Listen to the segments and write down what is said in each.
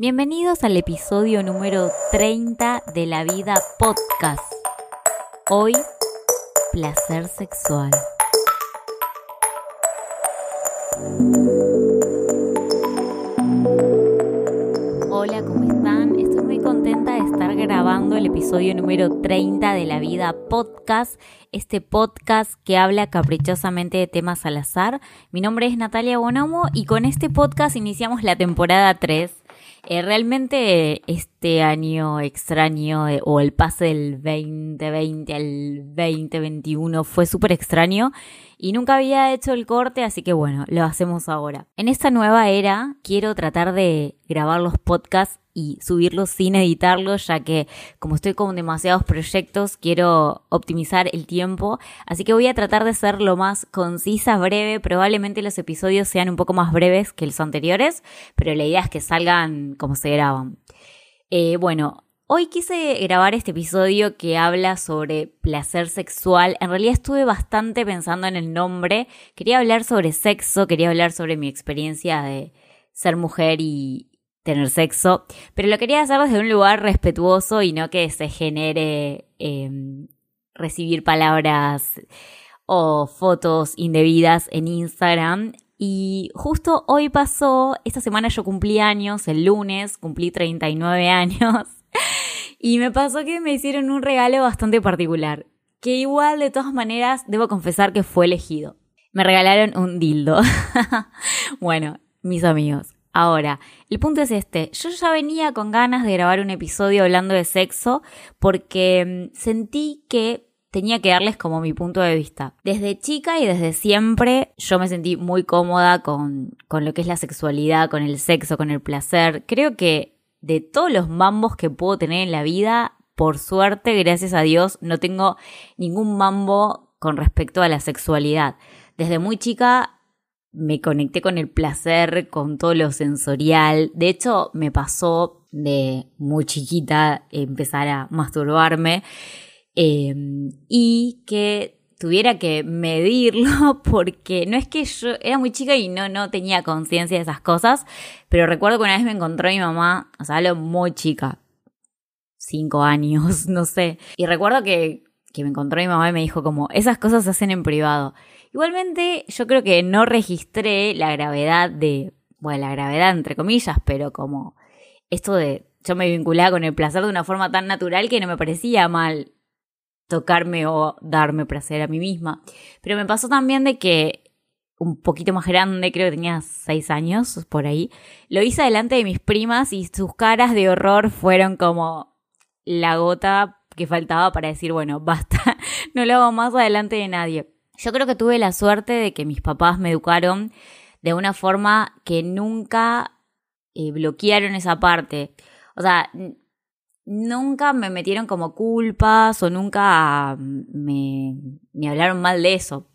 Bienvenidos al episodio número 30 de La Vida Podcast. Hoy, placer sexual. Hola, ¿cómo están? Estoy muy contenta de estar grabando el episodio número 30 de La Vida Podcast, este podcast que habla caprichosamente de temas al azar. Mi nombre es Natalia Bonomo y con este podcast iniciamos la temporada 3 eh, realmente este año extraño eh, o el pase del 2020 al 2021 fue súper extraño y nunca había hecho el corte, así que bueno, lo hacemos ahora. En esta nueva era quiero tratar de grabar los podcasts y subirlos sin editarlos, ya que como estoy con demasiados proyectos, quiero optimizar el tiempo. Así que voy a tratar de ser lo más concisa, breve. Probablemente los episodios sean un poco más breves que los anteriores, pero la idea es que salgan como se graban. Eh, bueno, Hoy quise grabar este episodio que habla sobre placer sexual. En realidad estuve bastante pensando en el nombre. Quería hablar sobre sexo, quería hablar sobre mi experiencia de ser mujer y, tener sexo, pero lo quería hacer desde un lugar respetuoso y no que se genere em, recibir palabras o fotos indebidas en Instagram. Y justo hoy pasó, esta semana yo cumplí años, el lunes cumplí 39 años, y me pasó que me hicieron un regalo bastante particular, que igual de todas maneras debo confesar que fue elegido. Me regalaron un dildo. bueno, mis amigos, Ahora, el punto es este, yo ya venía con ganas de grabar un episodio hablando de sexo porque mm, sentí que tenía que darles como mi punto de vista. Desde chica y desde siempre yo me sentí muy cómoda con, con lo que es la sexualidad, con el sexo, con el placer. Creo que de todos los mambos que puedo tener en la vida, por suerte, gracias a Dios, no tengo ningún mambo con respecto a la sexualidad. Desde muy chica me conecté con el placer, con todo lo sensorial. De hecho, me pasó de muy chiquita empezar a masturbarme em, y que tuviera que medirlo porque no es que yo era muy chica y no, no tenía conciencia de esas cosas, pero recuerdo que una vez me encontró mi mamá, o sea, lo muy chica, cinco años, no sé, y recuerdo que, que me encontró mi mamá y me dijo como, esas cosas se hacen en privado. Igualmente, yo creo que no registré la gravedad de, bueno, la gravedad entre comillas, pero como esto de, yo me vinculaba con el placer de una forma tan natural que no me parecía mal tocarme o darme placer a mí misma. Pero me pasó también de que un poquito más grande, creo que tenía seis años por ahí, lo hice delante de mis primas y sus caras de horror fueron como la gota que faltaba para decir, bueno, basta, no lo hago más adelante de nadie. Yo creo que tuve la suerte de que mis papás me educaron de una forma que nunca eh, bloquearon esa parte. O sea, nunca me metieron como culpas o nunca mm, me, hablaron mal de eso.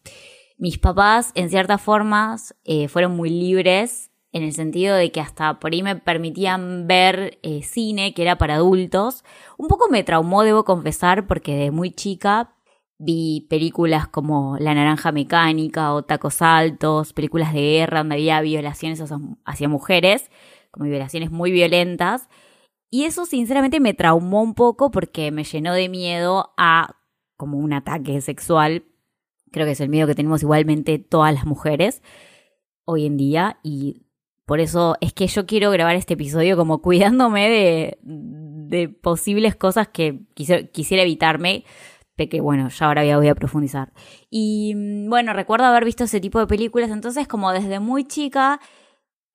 Mis papás, en ciertas formas, eh, fueron muy libres en el sentido de que hasta por ahí me permitían ver eh, cine que era para adultos. Un poco me traumó, debo confesar, porque de muy chica Vi películas como La Naranja Mecánica o Tacos Altos, películas de guerra donde había violaciones hacia mujeres, como violaciones muy violentas. Y eso sinceramente me traumó un poco porque me llenó de miedo a como un ataque sexual. Creo que es el miedo que tenemos igualmente todas las mujeres hoy en día y por eso es que yo quiero grabar este episodio como cuidándome de, de posibles cosas que quisiera evitarme que bueno, ya ahora voy a profundizar. Y mm, bueno, recuerdo haber visto ese tipo de películas, entonces como desde muy chica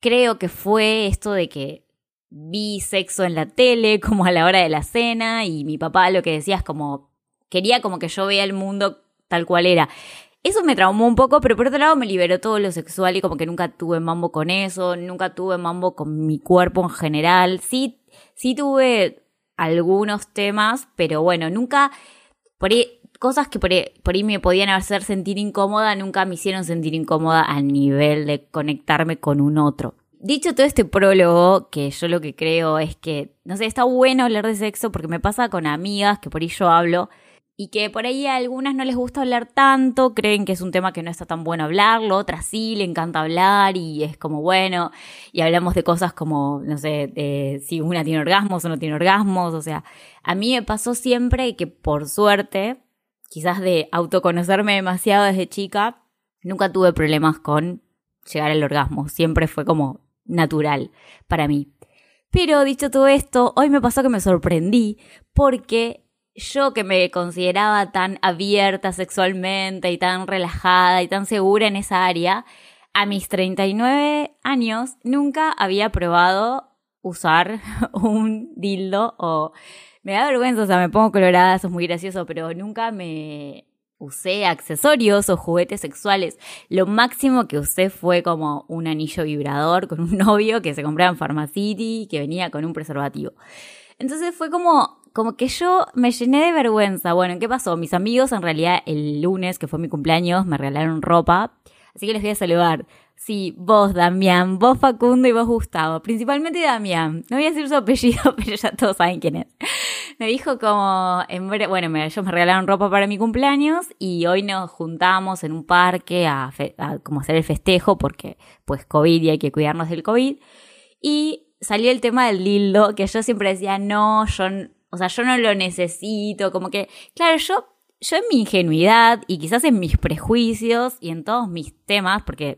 creo que fue esto de que vi sexo en la tele como a la hora de la cena y mi papá lo que decía es como quería como que yo vea el mundo tal cual era. Eso me traumó un poco, pero por otro lado me liberó todo lo sexual y como que nunca tuve mambo con eso, nunca tuve mambo con mi cuerpo en general. Sí, sí tuve algunos temas, pero bueno, nunca por ahí, cosas que por ahí, me podían hacer sentir incómoda, nunca me hicieron sentir incómoda al nivel de conectarme con un otro. Dicho todo este prólogo, que yo lo que creo es que, no sé, está bueno hablar de sexo porque me pasa con amigas que por ahí yo hablo y que por ahí a algunas no les gusta hablar tanto, creen que es un tema que no está tan bueno hablarlo, otras sí, le encanta hablar y es como bueno, y hablamos de cosas como, no sé, si una tiene orgasmos o no tiene orgasmos, o sea, a mí me pasó siempre que por suerte, quizás de autoconocerme demasiado desde chica, nunca tuve problemas con llegar al orgasmo, siempre fue como natural para mí. Pero dicho todo esto, hoy me pasó que me sorprendí porque yo que me consideraba tan abierta sexualmente y tan relajada y tan segura en esa área, a mis 39 años nunca había probado usar un dildo o... Me da vergüenza, o sea, me pongo colorada, eso es muy gracioso, pero nunca me usé accesorios o juguetes sexuales. Lo máximo que usé fue como un anillo vibrador con un novio que se compraba en Pharmacity, que venía con un preservativo. Entonces fue como como que yo me llené de vergüenza. Bueno, ¿qué pasó? Mis amigos, en realidad, el lunes, que fue mi cumpleaños, me regalaron ropa. Así que les voy a saludar. Sí, vos, Damián, vos, Facundo y vos, Gustavo. Principalmente Damián. No voy a decir su apellido, pero ya todos saben quién es. Me dijo como, en, bueno, ellos me regalaron ropa para mi cumpleaños y hoy nos juntamos en un parque a, a como hacer el festejo porque pues COVID y hay que cuidarnos del COVID. Y salió el tema del dildo, que yo siempre decía, no, yo o sea, yo no lo necesito, como que, claro, yo, yo en mi ingenuidad y quizás en mis prejuicios y en todos mis temas, porque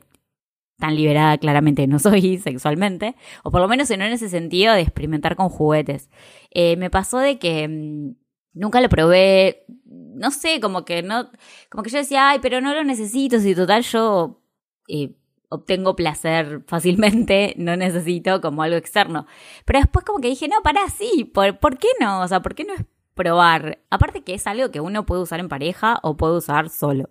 tan liberada claramente no soy sexualmente, o por lo menos no en ese sentido de experimentar con juguetes. Eh, me pasó de que mm, nunca lo probé, no sé, como que no, como que yo decía, ay, pero no lo necesito, si total yo eh, obtengo placer fácilmente, no necesito como algo externo. Pero después como que dije, no, para sí, ¿por, ¿por qué no? O sea, ¿por qué no es probar? Aparte que es algo que uno puede usar en pareja o puede usar solo.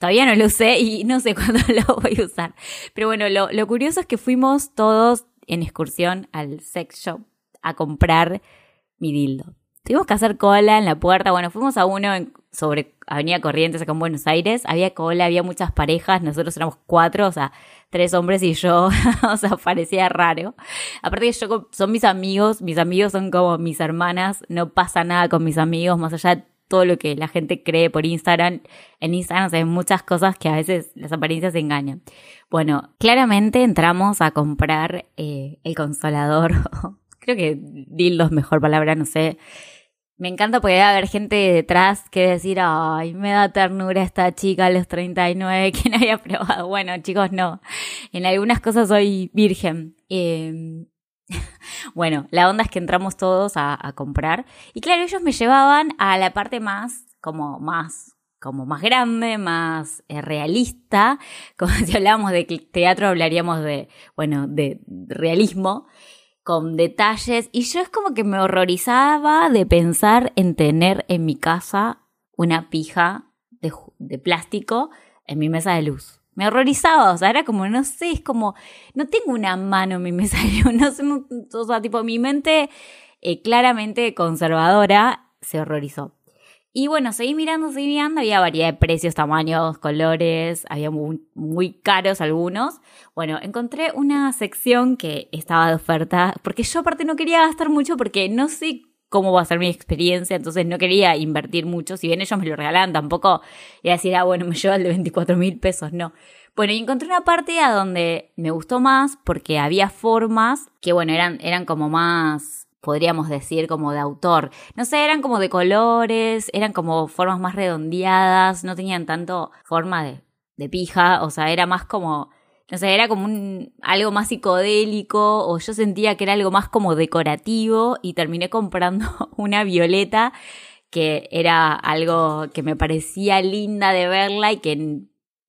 Todavía no lo usé y no sé cuándo lo voy a usar. Pero bueno, lo, lo curioso es que fuimos todos en excursión al sex shop a comprar mi dildo. Tuvimos que hacer cola en la puerta. Bueno, fuimos a uno sobre Avenida Corrientes acá en Buenos Aires. Había cola, había muchas parejas. Nosotros éramos cuatro, o sea, tres hombres y yo. o sea, parecía raro. Aparte que yo son mis amigos. Mis amigos son como mis hermanas. No pasa nada con mis amigos, más allá todo lo que la gente cree por Instagram. En Instagram se ven muchas cosas que a veces las apariencias engañan. Bueno, claramente entramos a comprar eh, el consolador. Creo que dildo es mejor palabra, no sé me encanta porque debe haber gente detrás que decir, ay, me da ternura esta chica a los 39 que no había probado. Bueno, chicos, no. En algunas cosas soy virgen. Em, bueno, la onda es que entramos todos a, comprar. Y claro, ellos me llevaban a la parte más, como más, como más grande, más eh, realista. Como si hablábamos de teatro, hablaríamos de, bueno, de realismo con detalles y yo es como que me horrorizaba de pensar en tener en mi casa una pija de, plástico en mi mesa de luz. Me horrorizaba, o sea, era como, no sé, es como, no tengo una mano en mi mesa de luz, no sé, o sea, tipo, mi mente eh, claramente conservadora se horrorizó. Y bueno, seguí mirando, seguí mirando, había variedad de precios, tamaños, colores, había muy, muy, caros algunos. Bueno, encontré una sección que estaba de oferta, porque yo aparte no quería gastar mucho porque no sé cómo va a ser mi experiencia, entonces no quería invertir mucho, si bien ellos me lo regalaban, tampoco iba a decir, ah, bueno, me lleva el de 24 mil pesos, no. Bueno, y encontré una parte a donde me gustó más porque había formas que, bueno, eran, eran como más podríamos decir, como de autor. No sé, eran como de colores, eran como formas más redondeadas, no tenían tanto forma de, de pija, o sea, era más como, no sé, era como un, algo más psicodélico, o yo sentía que era algo más como decorativo, y terminé comprando una violeta que era algo que me parecía linda de verla y que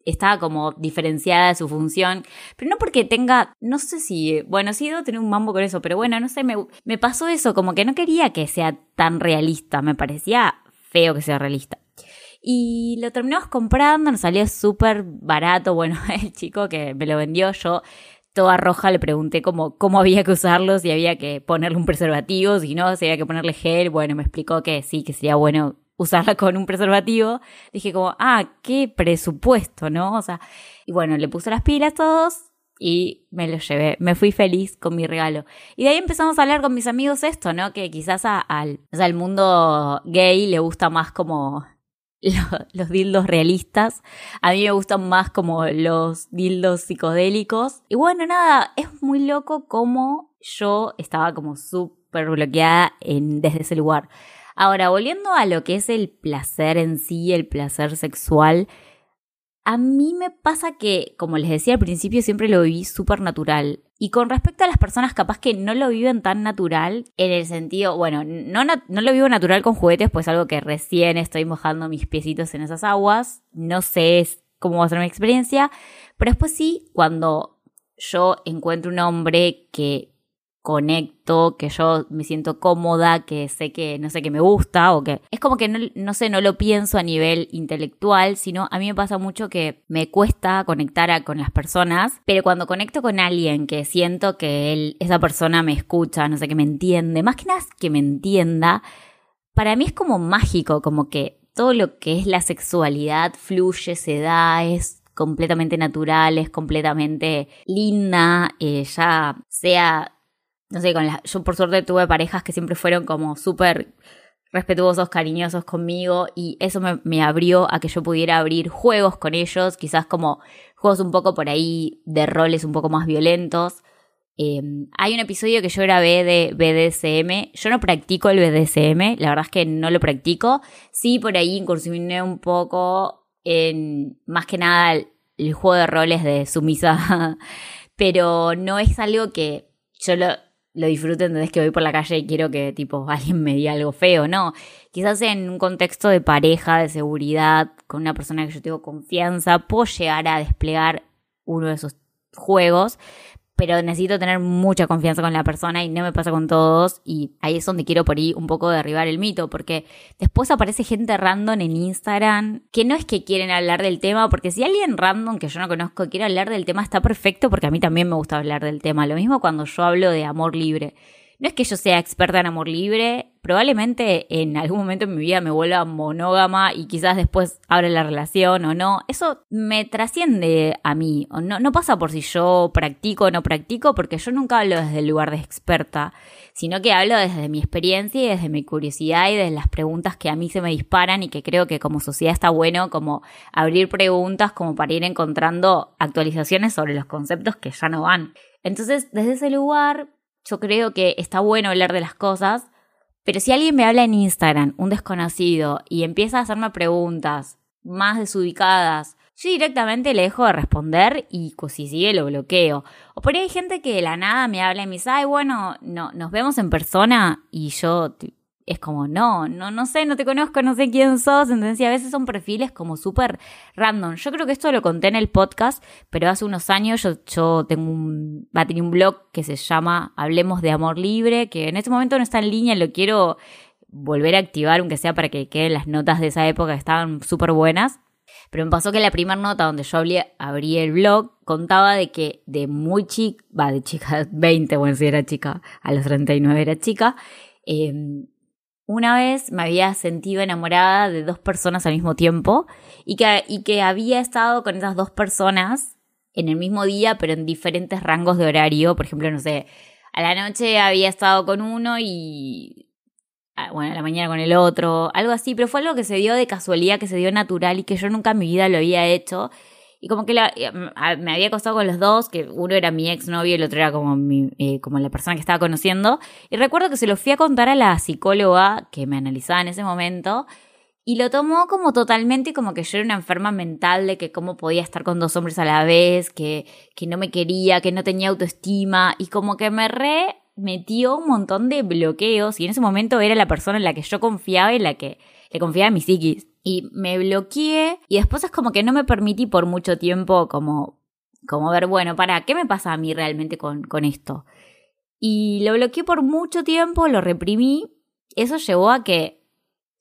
estaba como diferenciada de su función, pero no porque tenga, no sé si, bueno, sí debo tener un mambo con eso, pero bueno, no sé, me, me pasó eso, como que no quería que sea tan realista, me parecía feo que sea realista. Y lo terminamos comprando, nos salió súper barato, bueno, el chico que me lo vendió, yo toda roja le pregunté cómo, cómo había que usarlo, si había que ponerle un preservativo, si no, si había que ponerle gel, bueno, me explicó que sí, que sería bueno usarla con un preservativo, dije como, ah, qué presupuesto, ¿no? O sea, y bueno, le puse las pilas todos y me lo llevé. Me fui feliz con mi regalo. Y de ahí empezamos a hablar con mis amigos esto, ¿no? Que quizás al, al mundo gay le gusta más como los, dildos realistas. A mí me gustan más como los dildos psicodélicos. Y bueno, nada, es muy loco como yo estaba como súper bloqueada en, desde ese lugar. Ahora, volviendo a lo que es el placer en sí, el placer sexual, a mí me pasa que, como les decía al principio, siempre lo viví súper natural. Y con respecto a las personas capaz que no lo viven tan natural, en el sentido, bueno, no, no, lo vivo natural con juguetes, pues algo que recién estoy mojando mis piecitos en esas aguas, no sé cómo va a ser mi experiencia, pero después sí, cuando yo encuentro un hombre que conecto, que yo me siento cómoda, que sé que, no sé, que me gusta o que es como que no, no, sé, no lo pienso a nivel intelectual, sino a mí me pasa mucho que me cuesta conectar con las personas, pero cuando conecto con alguien que siento que él, esa persona me escucha, no sé, que me entiende, más que nada que me entienda, para mí es como mágico, como que todo lo que es la sexualidad fluye, se da, es completamente natural, es completamente linda, eh, ya sea no sé, con la, yo por suerte tuve parejas que siempre fueron como súper respetuosos, cariñosos conmigo y eso me, abrió a que yo pudiera abrir juegos con ellos, quizás como juegos un poco por ahí de roles un poco más violentos. Em, hay un episodio que yo grabé de BDSM. Yo no practico el BDSM, la verdad es que no lo practico. Sí, por ahí incursioné un poco en más que nada el, el juego de roles de sumisa, pero no es algo que yo lo, lo disfruten, entonces que voy por la calle y quiero que tipo alguien me diga algo feo, no. Quizás en un contexto de pareja, de seguridad, con una persona que yo tengo confianza, puedo llegar a desplegar uno de esos juegos, pero necesito tener mucha confianza con la persona y no me pasa con todos y ahí es donde quiero por ahí un poco derribar el mito porque después aparece gente random en Instagram que no es que quieren hablar del tema porque si alguien random que yo no conozco quiere hablar del tema está perfecto porque a mí también me gusta hablar del tema. Lo mismo cuando yo hablo de amor libre no es que yo sea experta en amor libre, probablemente en algún momento en mi vida me vuelva monógama y quizás después abra la relación o no. Eso me trasciende a mí. No, no pasa por si yo practico o no practico, porque yo nunca hablo desde el lugar de experta, sino que hablo desde mi experiencia y desde mi curiosidad y desde las preguntas que a mí se me disparan y que creo que como sociedad está bueno como abrir preguntas como para ir encontrando actualizaciones sobre los conceptos que ya no van. Entonces, desde ese lugar, yo creo que está bueno hablar de las cosas, pero si alguien me habla en Instagram, un desconocido, y empieza a hacerme preguntas más desubicadas, yo directamente le dejo de responder y pues, si sigue lo bloqueo. O por ahí hay gente que de la nada me habla y me dice, ay, bueno, no, nos vemos en persona y yo es como, no, no, no sé, no te conozco, no sé quién sos. Entonces, a veces son perfiles como súper random. Yo creo que esto lo conté en el podcast, pero hace unos años yo, yo tengo un, va a tener un blog que se llama Hablemos de Amor Libre, que en este momento no está en línea, lo quiero volver a activar, aunque sea para que queden las notas de esa época que estaban súper buenas. Pero me pasó que la primera nota donde yo abrí, el blog contaba de que de muy chica, va, de chica 20, bueno, si era chica, a los 39 era chica, eh, una vez me había sentido enamorada de dos personas al mismo tiempo y que, y que había estado con esas dos personas en el mismo día, pero en diferentes rangos de horario. Por ejemplo, no sé, a la noche había estado con uno y, ah, bueno, a la mañana con el otro, algo así, pero fue algo que se dio de casualidad, que se dio natural y que yo nunca en mi vida lo había hecho y como que eh, me había costado con los dos, que uno era mi exnovio y el otro era como, mi, eh, como la persona que estaba conociendo. Y recuerdo que se lo fui a contar a la psicóloga que me analizaba en ese momento. Y lo tomó como totalmente como que yo era una enferma mental de que cómo podía estar con dos hombres a la vez, que, que no me quería, que no tenía autoestima. Y como que me re metió un montón de bloqueos. Y en ese momento era la persona en la que yo confiaba y la que le confiaba en mi psiquis y me bloqueé y después es como que no me permití por mucho tiempo como, como ver, bueno, para, ¿qué me pasa a mí realmente con, con esto? Y lo bloqueé por mucho tiempo, lo reprimí. Eso llevó a que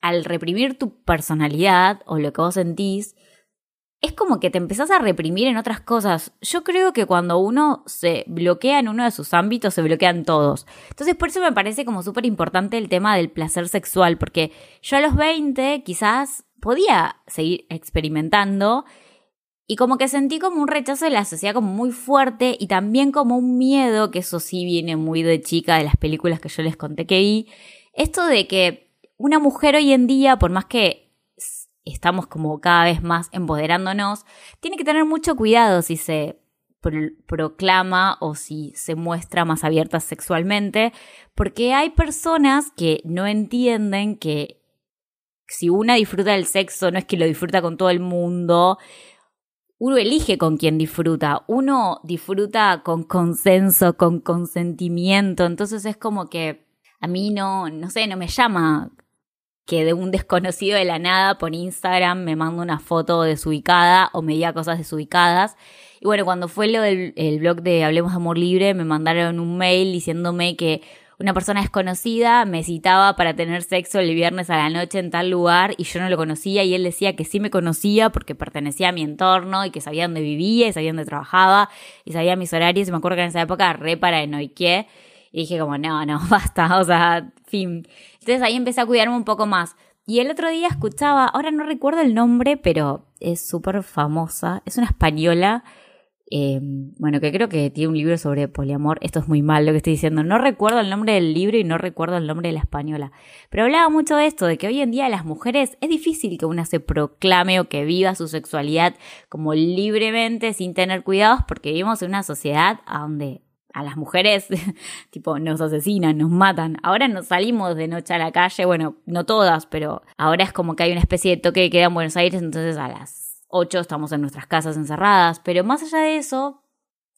al reprimir tu personalidad o lo que vos sentís, es como que te empezás a reprimir en otras cosas. Yo creo que cuando uno se bloquea en uno de sus ámbitos, se bloquean todos. Entonces, por eso me parece como súper importante el tema del placer sexual, porque yo a los 20 quizás podía seguir experimentando Y como que sentí como un rechazo de la sociedad como muy fuerte y también como un miedo, que eso sí viene muy de chica de las películas que yo les conté que vi, esto de que una mujer hoy en día, por más que estamos como cada vez más empoderándonos, tiene que tener mucho cuidado si se proclama o si se muestra más abierta sexualmente, porque hay personas que no entienden que si una disfruta del sexo no es que lo disfruta con todo el mundo uno elige con quién disfruta, uno disfruta con consenso, con consentimiento, entonces es como que a mí no, no sé, no me llama que de un desconocido de la nada por Instagram me manda una foto desubicada o me diga cosas desubicadas. Y bueno, cuando fue lo del el blog de Hablemos de Amor Libre, me mandaron un mail diciéndome que una persona desconocida me citaba para tener sexo el viernes a la noche en tal lugar y yo no lo conocía y él decía que sí me conocía porque pertenecía a mi entorno y que sabía dónde vivía y sabía dónde trabajaba y sabía mis horarios y me acuerdo que en esa época re paranoiqué y dije como no, no, basta, o sea, fin. Entonces ahí empecé a cuidarme un poco más. Y el otro día escuchaba, ahora no recuerdo el nombre, pero es súper famosa, es una española Em, bueno, que creo que tiene un libro sobre poliamor. Esto es muy mal lo que estoy diciendo. No recuerdo el nombre del libro y no recuerdo el nombre de la española. Pero hablaba mucho de esto, de que hoy en día las mujeres es difícil que una se proclame o que viva su sexualidad como libremente sin tener cuidados porque vivimos en una sociedad donde a las mujeres, tipo, nos asesinan, nos matan. Ahora nos salimos de noche a la calle, bueno, no todas, pero ahora es como que hay una especie de toque que queda en Buenos Aires, entonces a las 8 estamos en nuestras casas encerradas, pero más allá de eso,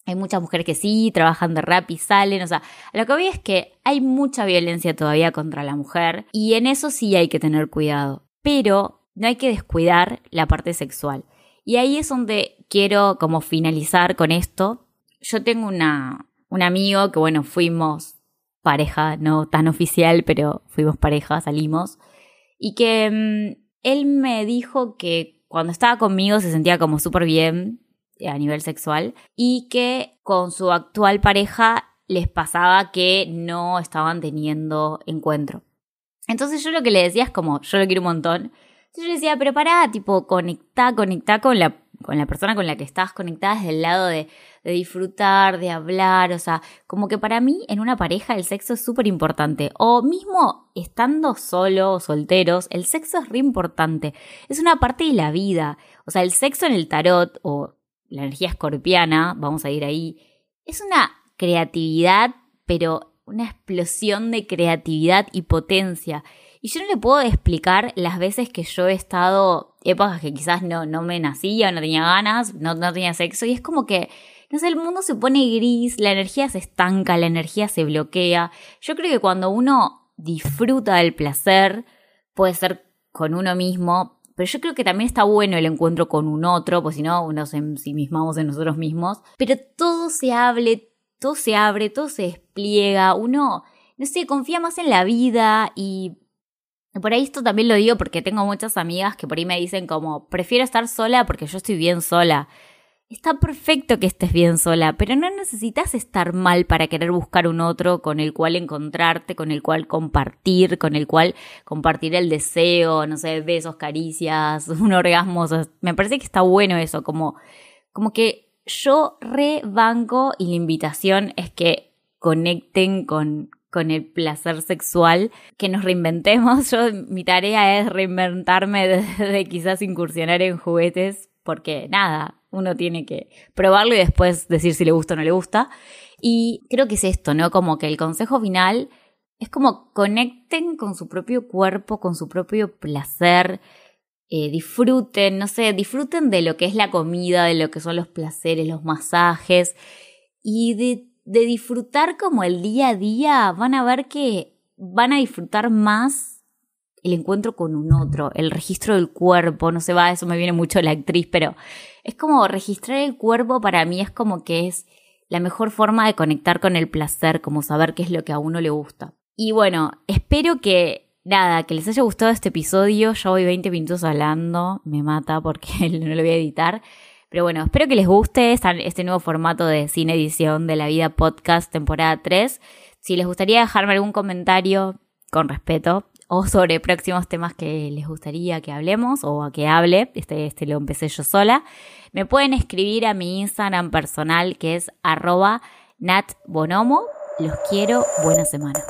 hay muchas mujeres que sí, trabajan de rap y salen, o sea, lo que voy es que hay mucha violencia todavía contra la mujer y en eso sí hay que tener cuidado, pero no hay que descuidar la parte sexual. Y ahí es donde quiero como finalizar con esto. Yo tengo una, un amigo que bueno, fuimos pareja, no tan oficial, pero fuimos pareja, salimos, y que mm, él me dijo que cuando estaba conmigo se sentía como súper bien eh, a nivel sexual y que con su actual pareja les pasaba que no estaban teniendo encuentro. Entonces yo lo que le decía es como, yo lo quiero un montón. Entonces yo le decía, pero pará, tipo, conectá, conectá con la con la persona con la que estás conectada desde el lado de, de disfrutar, de hablar, o sea, como que para mí en una pareja el sexo es súper importante. O mismo estando solo o solteros, el sexo es re importante. Es una parte de la vida. O sea, el sexo en el tarot o la energía escorpiana, vamos a ir ahí, es una creatividad, pero una explosión de creatividad y potencia. Y yo no le puedo explicar las veces que yo he estado, épocas que quizás no, no me nacía, no tenía ganas, no, no tenía sexo, y es como que, sé, el mundo se pone gris, la energía se estanca, la energía se bloquea. Yo creo que cuando uno disfruta del placer, puede ser con uno mismo, pero yo creo que también está bueno el encuentro con un otro, pues si no, nos ensimismamos en nosotros mismos. Pero todo se hable, todo se abre, todo se despliega, uno, no sé, confía más en la vida y por ahí esto también lo digo porque tengo muchas amigas que por ahí me dicen como, prefiero estar sola porque yo estoy bien sola. Está perfecto que estés bien sola, pero no necesitas estar mal para querer buscar un otro con el cual encontrarte, con el cual compartir, con el cual compartir el deseo, no sé, besos, caricias, un orgasmo. me parece que está bueno eso, como, como que yo rebanco y la invitación es que conecten con, con el placer sexual, que nos reinventemos. Yo, mi tarea es reinventarme de, quizás incursionar en juguetes, porque nada, uno tiene que probarlo y después decir si le gusta o no le gusta. Y creo que es esto, ¿no? Como que el consejo final es como conecten con su propio cuerpo, con su propio placer, eh, disfruten, no sé, disfruten de lo que es la comida, de lo que son los placeres, los masajes y de de disfrutar como el día a día, van a ver que van a disfrutar más el encuentro con un otro, el registro del cuerpo, no se va, eso me viene mucho la actriz, pero es como registrar el cuerpo para mí es como que es la mejor forma de conectar con el placer, como saber qué es lo que a uno le gusta. Y bueno, espero que nada, que les haya gustado este episodio. Ya voy 20 minutos hablando, me mata porque no lo voy a editar. Pero bueno, espero que les guste este nuevo formato de cine edición de la vida podcast temporada 3. Si les gustaría dejarme algún comentario con respeto o sobre próximos temas que les gustaría que hablemos o a que hable. Este, este lo empecé yo sola. Me pueden escribir a mi Instagram personal que es arroba natbonomo. Los quiero. Buena semana.